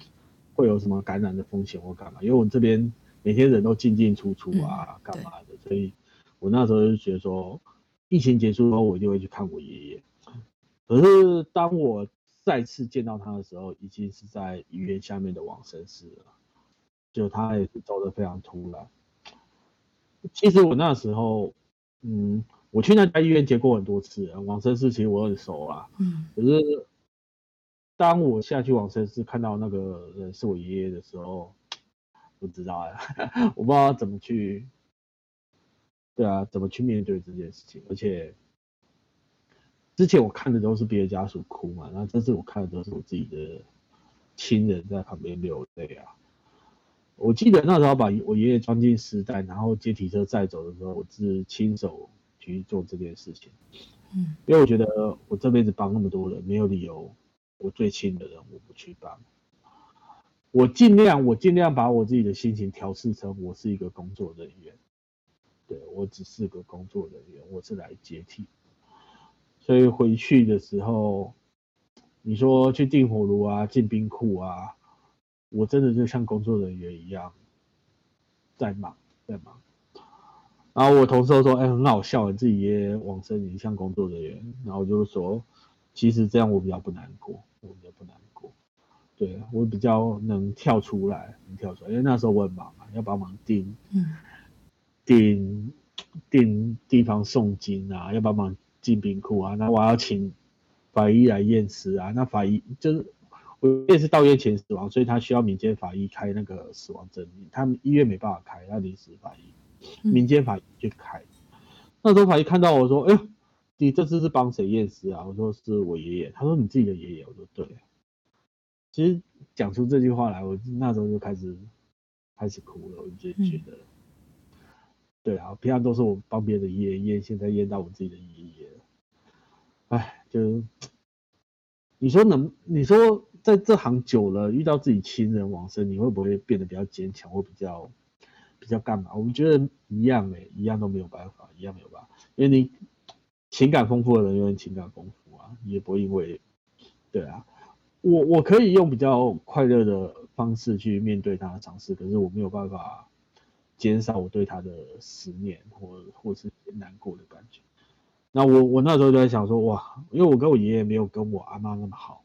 会有什么感染的风险或干嘛，因为我这边每天人都进进出出啊，干嘛的，所以我那时候就觉得说，疫情结束后我一定会去看我爷爷，可是当我再次见到他的时候，已经是在医院下面的往生室了。就他也是走的非常突然。其实我那时候，嗯，我去那家医院接过很多次，往生室其实我很熟啊。嗯。可是当我下去往生室看到那个人是我爷爷的时候，不知道呀，我不知道怎么去，对啊，怎么去面对这件事情。而且之前我看的都是别的家属哭嘛，那这次我看的都是我自己的亲人在旁边流泪啊。我记得那时候把我爷爷装进尸袋，然后接提车载走的时候，我是亲手去做这件事情。嗯，因为我觉得我这辈子帮那么多人，没有理由我最亲的人我不去帮。我尽量，我尽量把我自己的心情调试成我是一个工作人员。对，我只是个工作人员，我是来接替。所以回去的时候，你说去订火炉啊，进冰库啊。我真的就像工作人员一样，在忙，在忙。然后我同事都说：“哎、很好笑，你自己也往生，你像工作人员。”然后我就说：“其实这样我比较不难过，我比较不难过。对，我比较能跳出来，能跳出来，因为那时候我很忙嘛，要帮忙订，嗯，订订地方诵经啊，要帮忙进冰库啊，那我要请法医来验尸啊，那法医就是我也是到院前死亡，所以他需要民间法医开那个死亡证明，他们医院没办法开，要临时法医，民间法医去开。嗯、那时候法医看到我说：“哎呦，你这次是帮谁验尸啊？”我说：“是我爷爷。”他说：“你自己的爷爷？”我说：“对。”其实讲出这句话来，我那时候就开始开始哭了，我就觉得，嗯、对啊，平常都是我帮别人的爷爷验，现在验到我自己的爷爷了，哎，就你说能，你说在这行久了，遇到自己亲人往生，你会不会变得比较坚强，或比较比较干嘛？我们觉得一样诶、欸，一样都没有办法，一样没有办法，因为你情感丰富的人永远情感丰富啊，也不会因为，对啊。我我可以用比较快乐的方式去面对他的尝试，可是我没有办法减少我对他的思念或或是难过的感觉。那我我那时候就在想说，哇，因为我跟我爷爷没有跟我阿妈那么好，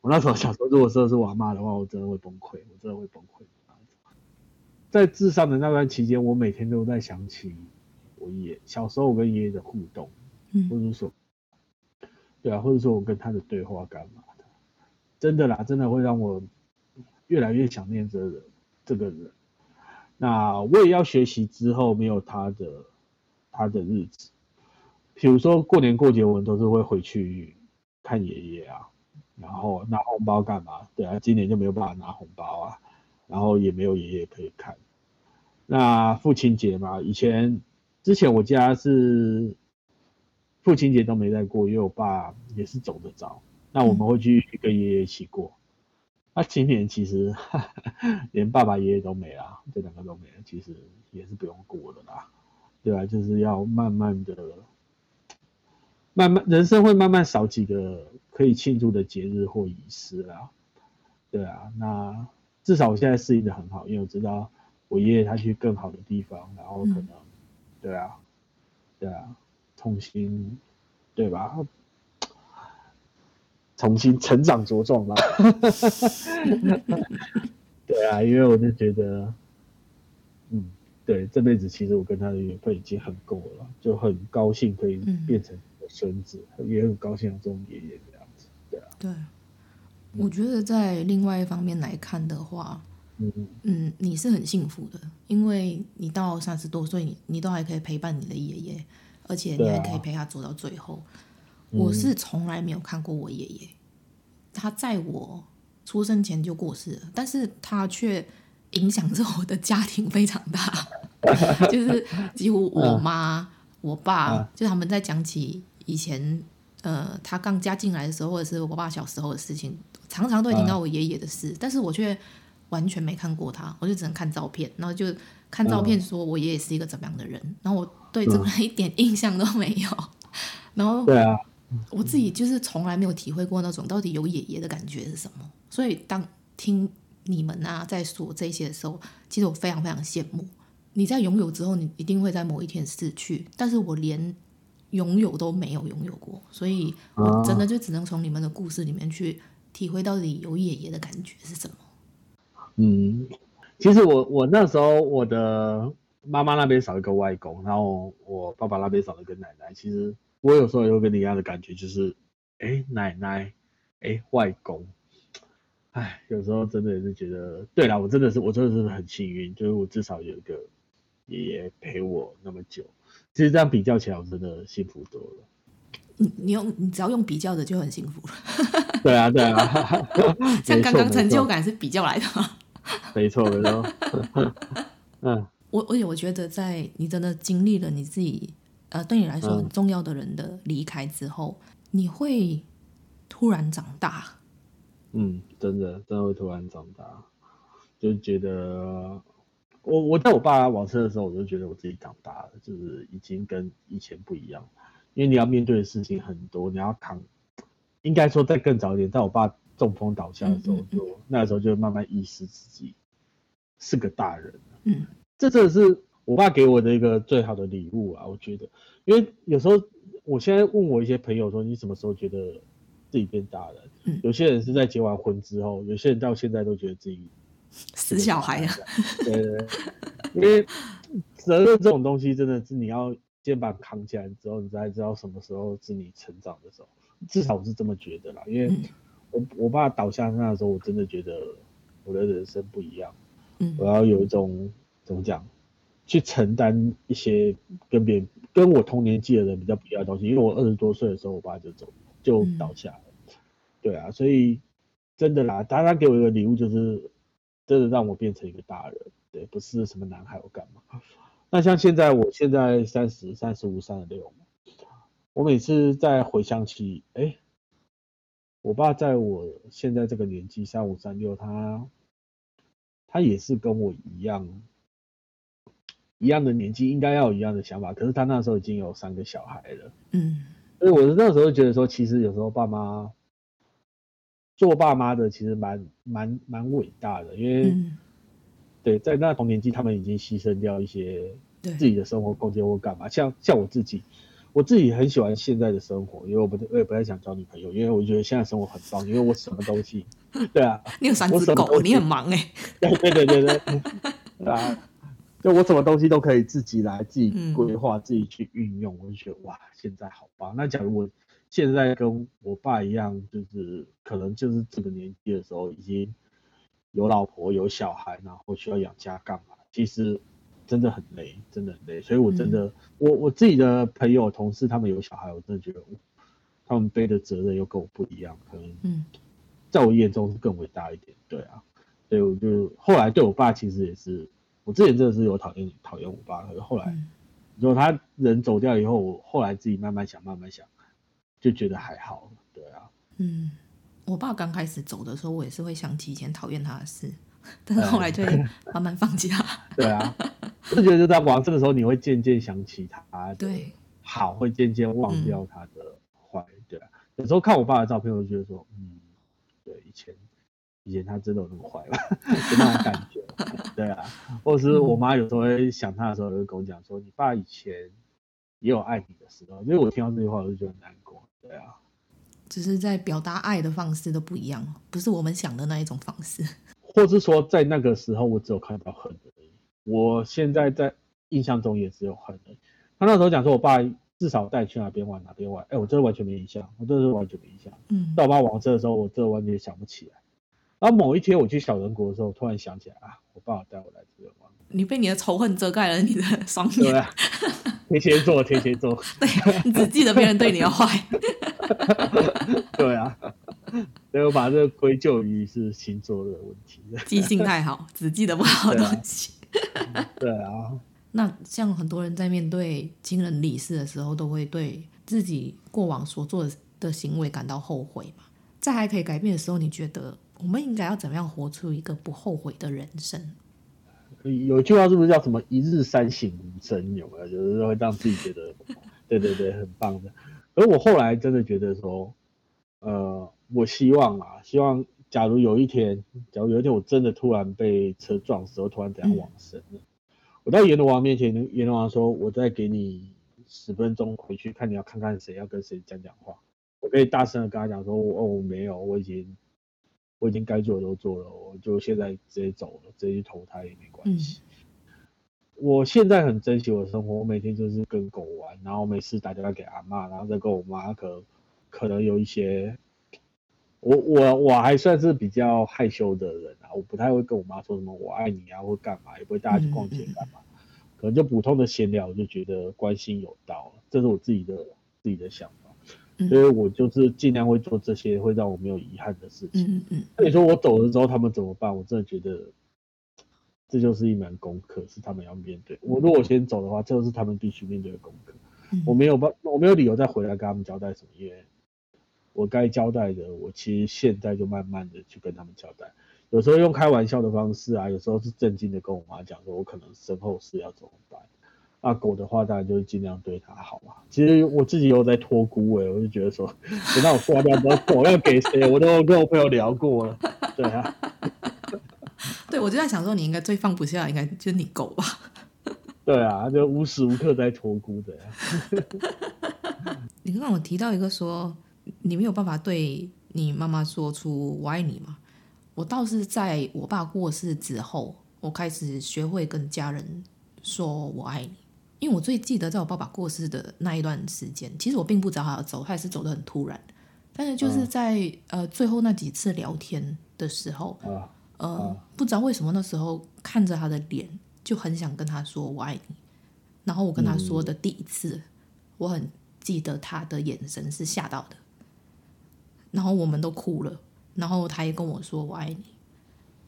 我那时候想说，如果说是我阿妈的话，我真的会崩溃，我真的会崩溃。在治丧的那段期间，我每天都在想起我爷爷小时候我跟爷爷的互动，或者说，对啊，或者说我跟他的对话干嘛的。真的啦，真的会让我越来越想念这个人这个人。那我也要学习之后没有他的他的日子，比如说过年过节，我们都是会回去看爷爷啊，然后拿红包干嘛？对啊，今年就没有办法拿红包啊，然后也没有爷爷可以看。那父亲节嘛，以前之前我家是父亲节都没在过，因为我爸也是走得早。那我们会去跟爷爷一起过。那、嗯啊、今年其实 连爸爸爷爷都没了，这两个都没了，其实也是不用过的啦，对啊，就是要慢慢的，慢慢人生会慢慢少几个可以庆祝的节日或仪式啦，对啊，那至少我现在适应的很好，因为我知道我爷爷他去更好的地方，然后可能，嗯、对啊，对啊，重新，对吧？重新成长茁壮吧，对啊，因为我就觉得，嗯，对，这辈子其实我跟他的缘分已经很够了，就很高兴可以变成我孙子，嗯、也很高兴有这种爷爷这样子，对啊。对，我觉得在另外一方面来看的话，嗯。嗯，你是很幸福的，因为你到三十多岁，你你都还可以陪伴你的爷爷，而且你还可以陪他走到最后。我是从来没有看过我爷爷，他在我出生前就过世了，但是他却影响着我的家庭非常大，就是几乎我妈、我爸，就他们在讲起以前，呃，他刚加进来的时候，或者是我爸小时候的事情，常常都会听到我爷爷的事，但是我却完全没看过他，我就只能看照片，然后就看照片说我爷爷是一个怎么样的人，然后我对这个人 一点印象都没有，然后对啊。我自己就是从来没有体会过那种到底有爷爷的感觉是什么，所以当听你们啊在说这些的时候，其实我非常非常羡慕。你在拥有之后，你一定会在某一天逝去，但是我连拥有都没有拥有过，所以我真的就只能从你们的故事里面去体会到底有爷爷的感觉是什么。嗯，其实我我那时候我的妈妈那边少一个外公，然后我爸爸那边少了一个奶奶，其实。我有时候也会跟你一样的感觉，就是，哎，奶奶，哎，外公，哎，有时候真的也是觉得，对啦，我真的是，我真的是很幸运，就是我至少有一个爷爷陪我那么久。其实这样比较起来，我真的幸福多了。你你用你只要用比较的就很幸福了。对啊，对啊。像刚刚成就感是比较来的吗？没错，没错。嗯。我而且我觉得，在你真的经历了你自己。呃，对你来说很重要的人的离开之后，嗯、你会突然长大。嗯，真的，真的会突然长大，就觉得我我在我爸往生的时候，我就觉得我自己长大了，就是已经跟以前不一样。因为你要面对的事情很多，你要扛。应该说再更早一点，在我爸中风倒下的时候，就嗯嗯嗯那时候就慢慢意识自己是个大人。嗯，这真的是。我爸给我的一个最好的礼物啊，我觉得，因为有时候我现在问我一些朋友说，你什么时候觉得自己变大人。嗯，有些人是在结完婚之后，有些人到现在都觉得自己死小孩啊。对对对，因为责任这种东西真的是你要肩膀扛起来之后，你才知道什么时候是你成长的时候。至少我是这么觉得啦，因为我我爸倒下那个时候，我真的觉得我的人生不一样。嗯，我要有一种怎么讲，去承担一些跟别人跟我同年纪的人比较不一样的东西。因为我二十多岁的时候，我爸就走就倒下了。对啊，所以真的啦，他他给我一个礼物，就是真的让我变成一个大人，对，不是什么男孩我干嘛。那像现在，我现在三十三十五、三十六，我每次在回想起，哎，我爸在我现在这个年纪，三五三六，他他也是跟我一样一样的年纪，应该要有一样的想法，可是他那时候已经有三个小孩了，嗯，所以我那时候觉得说，其实有时候爸妈。做爸妈的其实蛮蛮蛮伟大的，因为、嗯、对在那同年纪，他们已经牺牲掉一些自己的生活空间或干嘛。像像我自己，我自己很喜欢现在的生活，因为我不我也不太想交女朋友，因为我觉得现在生活很棒，因为我什么东西，对啊，你有三只狗，你很忙哎、欸，对对对对对 啊，就我什么东西都可以自己来自己规划、嗯、自己去运用，我就觉得哇，现在好棒。那假如我。现在跟我爸一样，就是可能就是这个年纪的时候，已经有老婆有小孩，然后需要养家干嘛？其实真的很累，真的很累。所以我真的，嗯、我我自己的朋友同事他们有小孩，我真的觉得他们背的责任又跟我不一样，可能在我眼中是更伟大一点。对啊，所以我就后来对我爸其实也是，我之前真的是有讨厌讨厌我爸，可是后来，如果他人走掉以后，我后来自己慢慢想，慢慢想。就觉得还好，对啊，嗯，我爸刚开始走的时候，我也是会想起以前讨厌他的事，但是后来就会慢慢放弃他。对啊，我就觉得就在往这个时候，你会渐渐想起他，对，好，会渐渐忘掉他的坏，对啊。有时候看我爸的照片，我就觉得说，嗯，对，以前以前他真的有那么坏吗？就那种感觉，对啊。或者是我妈有时候会想他的时候，就会跟我讲说，你爸以前也有爱你的时候，因为我听到这句话，我就觉得很难过。对啊，只是在表达爱的方式都不一样，不是我们想的那一种方式。或是说，在那个时候，我只有看到恨而已。我现在在印象中也只有恨而已。他那时候讲说，我爸至少带去哪边玩哪边玩，哎，我真的完全没印象，我真的是完全没印象。嗯，到我爸玩车的时候，我真的完全想不起来。然后某一天我去小人国的时候，突然想起来啊，我爸带我来这边玩。你被你的仇恨遮盖了你的双眼。对啊，天蝎座，天蝎座。对，你只记得别人对你的坏。对啊，所以我把这个归咎于是星座的问题。记性太好，只记得不好的东西。对啊。那像很多人在面对亲人离世的时候，都会对自己过往所做的行为感到后悔嘛？在还可以改变的时候，你觉得我们应该要怎么样活出一个不后悔的人生？有句话是不是叫什么“一日三省吾身”？有没有？就是会让自己觉得，对对对，很棒的。而我后来真的觉得说，呃，我希望啊，希望假如有一天，假如有一天我真的突然被车撞死，我突然怎样往生了，嗯、我到阎罗王面前，阎罗王说：“我再给你十分钟回去看，你要看看谁，要跟谁讲讲话。”我可以大声的跟他讲说：“哦，我没有，我已经。”我已经该做的都做了，我就现在直接走了，直接去投胎也没关系。嗯、我现在很珍惜我的生活，我每天就是跟狗玩，然后每次打电话给阿妈，然后再跟我妈，可可能有一些，我我我还算是比较害羞的人啊，我不太会跟我妈说什么我爱你啊或干嘛，也不会带她去逛街干嘛，嗯嗯嗯，可能就普通的闲聊，我就觉得关心有道，这是我自己的自己的想法。所以我就是尽量会做这些会让我没有遗憾的事情。嗯嗯。那你说我走了之后他们怎么办？我真的觉得这就是一门功课，是他们要面对。我如果先走的话，这就是他们必须面对的功课。我没有办，我没有理由再回来跟他们交代什么，因为我该交代的，我其实现在就慢慢的去跟他们交代。有时候用开玩笑的方式啊，有时候是正经的跟我妈讲说，我可能身后事要怎么办。那狗的话，当然就是尽量对它好啊。其实我自己有在托孤哎，我就觉得说，等到我挂掉之后，狗要给谁，我都跟我朋友聊过了。对啊，对，我就在想说，你应该最放不下，应该就是你狗吧？对啊，就无时无刻在托孤的。你刚刚我提到一个说，你没有办法对你妈妈说出“我爱你”吗？我倒是在我爸过世之后，我开始学会跟家人说我爱你。因为我最记得，在我爸爸过世的那一段时间，其实我并不知道他要走，他也是走得很突然。但是就是在、嗯、呃最后那几次聊天的时候，嗯、呃、嗯、不知道为什么那时候看着他的脸，就很想跟他说我爱你。然后我跟他说的第一次，嗯、我很记得他的眼神是吓到的，然后我们都哭了。然后他也跟我说我爱你。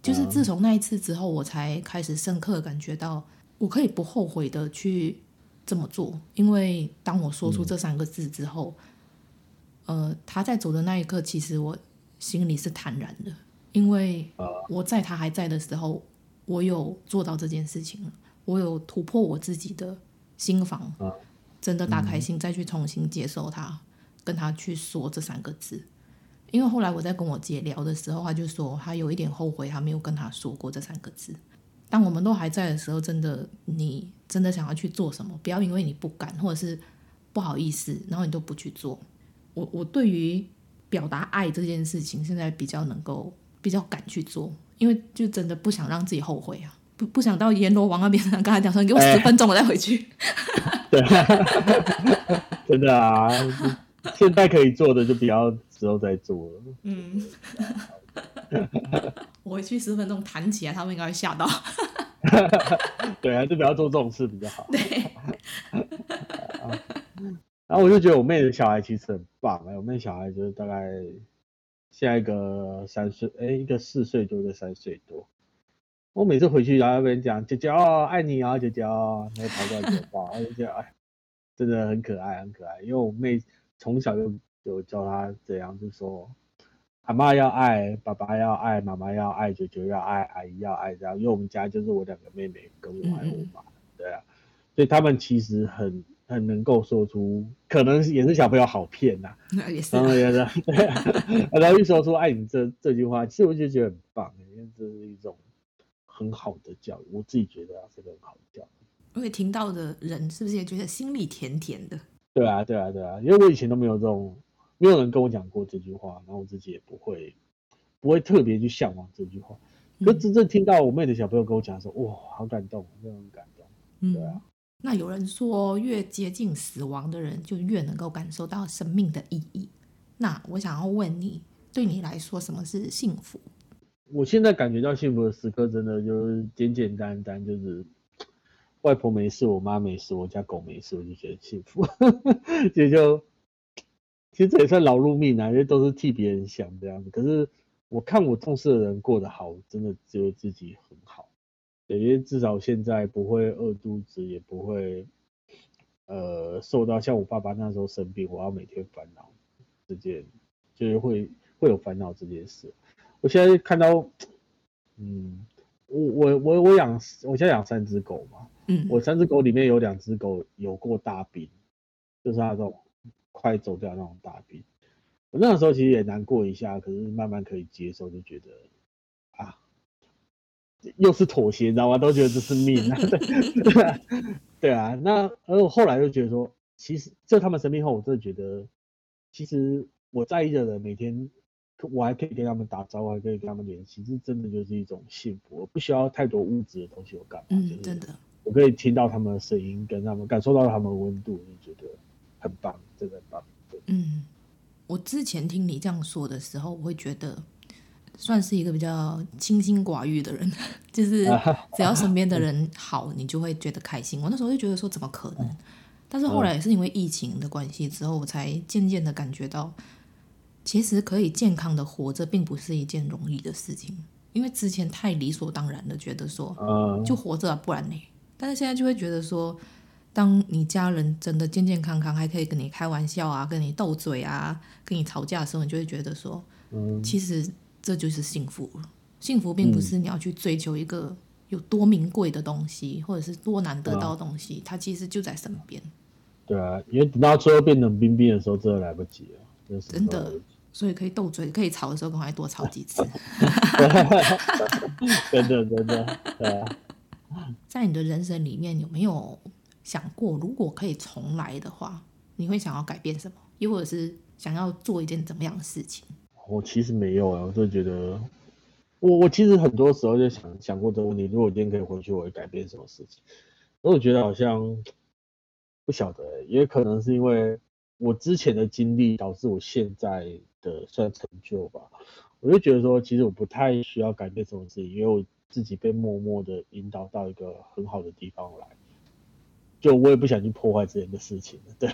就是自从那一次之后，我才开始深刻感觉到，我可以不后悔的去这么做，因为当我说出这三个字之后。嗯呃，他在走的那一刻，其实我心里是坦然的，因为我在他还在的时候，我有做到这件事情了，我有突破我自己的心房，真的打开心再去重新接受他，跟他去说这三个字。因为后来我在跟我姐聊的时候，她就说她有一点后悔，她没有跟她说过这三个字。当我们都还在的时候，真的，你真的想要去做什么，不要因为你不敢或者是不好意思，然后你都不去做。我我对于表达爱这件事情，现在比较能够比较敢去做，因为就真的不想让自己后悔啊，不不想到阎罗王那边，刚才讲说你给我十分钟，我再回去。对，真的啊，现在可以做的就不要之后再做了。嗯，我回去十分钟弹起来，他们应该会吓到。对啊，就不要做这种事比较好。对。然后我就觉得我妹的小孩其实很棒哎，我妹小孩就是大概下一个三岁，哎，一个四岁多，一个三岁多。我每次回去然后跟人讲姐姐哦，爱你啊，姐姐哦，然后跑过来给我抱，我就觉得哎，真的很可爱，很可爱。因为我妹从小就就教他怎样，就说阿妈要爱，爸爸要爱，妈妈要爱，舅舅要爱，阿姨要爱，这样。因为我们家就是我两个妹妹跟我还有我妈，对啊，所以他们其实很。很能够说出，可能也是小朋友好骗呐、啊，也是、啊，然后一说出爱你这这句话，其实我就觉得很棒，因为这是一种很好的教育，我自己觉得是个很好的教育。我也听到的人是不是也觉得心里甜甜的？对啊，对啊，对啊，因为我以前都没有这种，没有人跟我讲过这句话，然后我自己也不会，不会特别去向往这句话。可真正听到我妹的小朋友跟我讲说，哇，好感动，真的很感动，对啊。嗯那有人说，越接近死亡的人，就越能够感受到生命的意义。那我想要问你，对你来说，什么是幸福？我现在感觉到幸福的时刻，真的就是简简单单，就是外婆没事，我妈没事，我家狗没事，我就觉得幸福。也就其实这也算劳碌命啊，因为都是替别人想这样子。可是我看我重视的人过得好，真的只有自己很好。对，因为至少现在不会饿肚子，也不会呃受到像我爸爸那时候生病，我要每天烦恼这件，就是会会有烦恼这件事。我现在看到，嗯，我我我我养，我现在养三只狗嘛，嗯，我三只狗里面有两只狗有过大病，就是那种快走掉那种大病。我那个时候其实也难过一下，可是慢慢可以接受，就觉得啊。又是妥协，你知道吗？都觉得这是命啊，对啊，对啊。那而我后来就觉得说，其实在他们生病后，我真的觉得，其实我在意的人，每天我还可以跟他们打招呼，还可以跟他们联系，这真的就是一种幸福。我不需要太多物质的东西，我干嘛？嗯，真的。我可以听到他们的声音，跟他们感受到他们的温度，就觉得很棒，真的很棒。嗯，我之前听你这样说的时候，我会觉得。算是一个比较清心寡欲的人，就是只要身边的人好，你就会觉得开心。我那时候就觉得说，怎么可能？但是后来也是因为疫情的关系之后，我才渐渐的感觉到，其实可以健康的活着，并不是一件容易的事情。因为之前太理所当然的觉得说，就活着啊，不然呢？但是现在就会觉得说，当你家人真的健健康康，还可以跟你开玩笑啊，跟你斗嘴啊，跟你吵架的时候，你就会觉得说，其实。这就是幸福了。幸福并不是你要去追求一个有多名贵的东西，嗯、或者是多难得到的东西，它其实就在身边。对啊，因为等到最后变冷冰冰的时候，真的来不及了。真的，所以可以斗嘴、可以吵的时候，赶快多吵几次。真的，真的，对啊。在你的人生里面，有没有想过，如果可以重来的话，你会想要改变什么？又或者是想要做一件怎么样的事情？我其实没有啊，我就觉得，我我其实很多时候就想想过这个问题，如果今天可以回去，我会改变什么事情？我觉得好像不晓得、也可能是因为我之前的经历导致我现在的算成就吧。我就觉得说，其实我不太需要改变什么事情，因为我自己被默默的引导到一个很好的地方来，就我也不想去破坏之前的事情，对，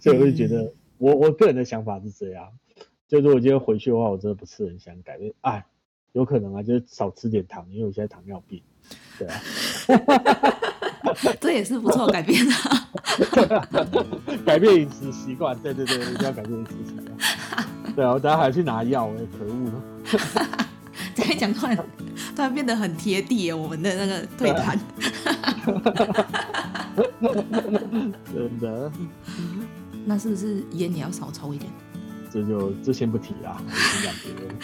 所以我就觉得我我个人的想法是这样。就如果今天回去的话，我真的不是很想改变。哎，有可能啊，就是少吃点糖，因为我现在糖尿病。对啊，这也是不错改变啊。改变饮食习惯，对对对，一定要改变饮食习惯。对啊，我等下还要去拿药，哎，可恶！这样讲突然突然变得很贴地，我们的那个对谈。真的？那是不是烟也要少抽一点？这就这先不提啦，我先讲别人。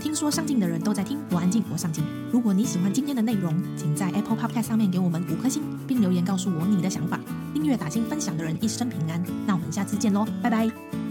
听说上进的人都在听，我安静，我上进。如果你喜欢今天的内容，请在 Apple Podcast 上面给我们五颗星，并留言告诉我你的想法。订阅、打星、分享的人一生平安。那我们下次见喽，拜拜。